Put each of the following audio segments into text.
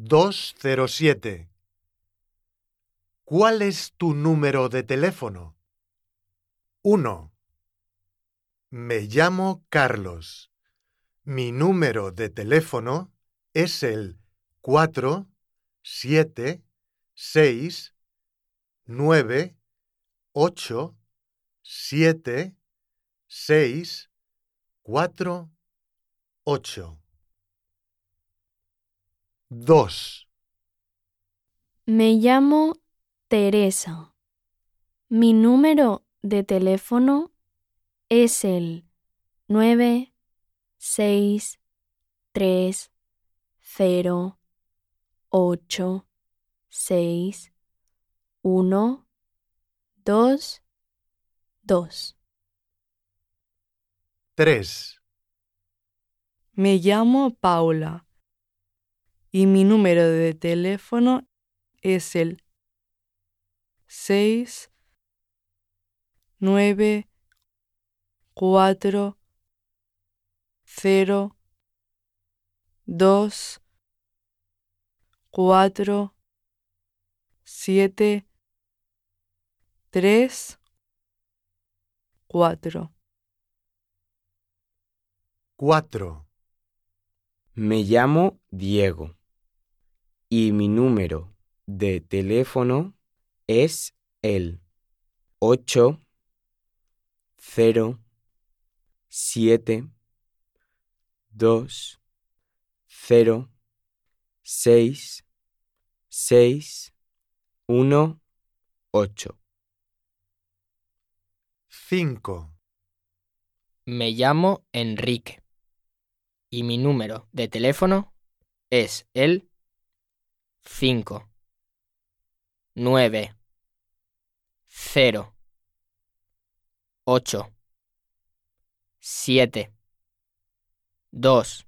207. ¿Cuál es tu número de teléfono? 1. Me llamo Carlos. Mi número de teléfono es el 4 7 6 9 8 7 6 4 8 2. Me llamo Teresa. Mi número de teléfono es el 9 6 3 0 8 6 1 2 2. 3. Me llamo Paula y mi número de teléfono es el 6 9 4 0 2 4 7 3 4 4. Me llamo Diego y mi número de teléfono es el 8 0 7 2 0 6 6 1 8. 5. Me llamo Enrique y mi número de teléfono es el 5 9 0 8 7 2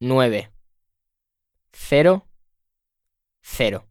9 0 0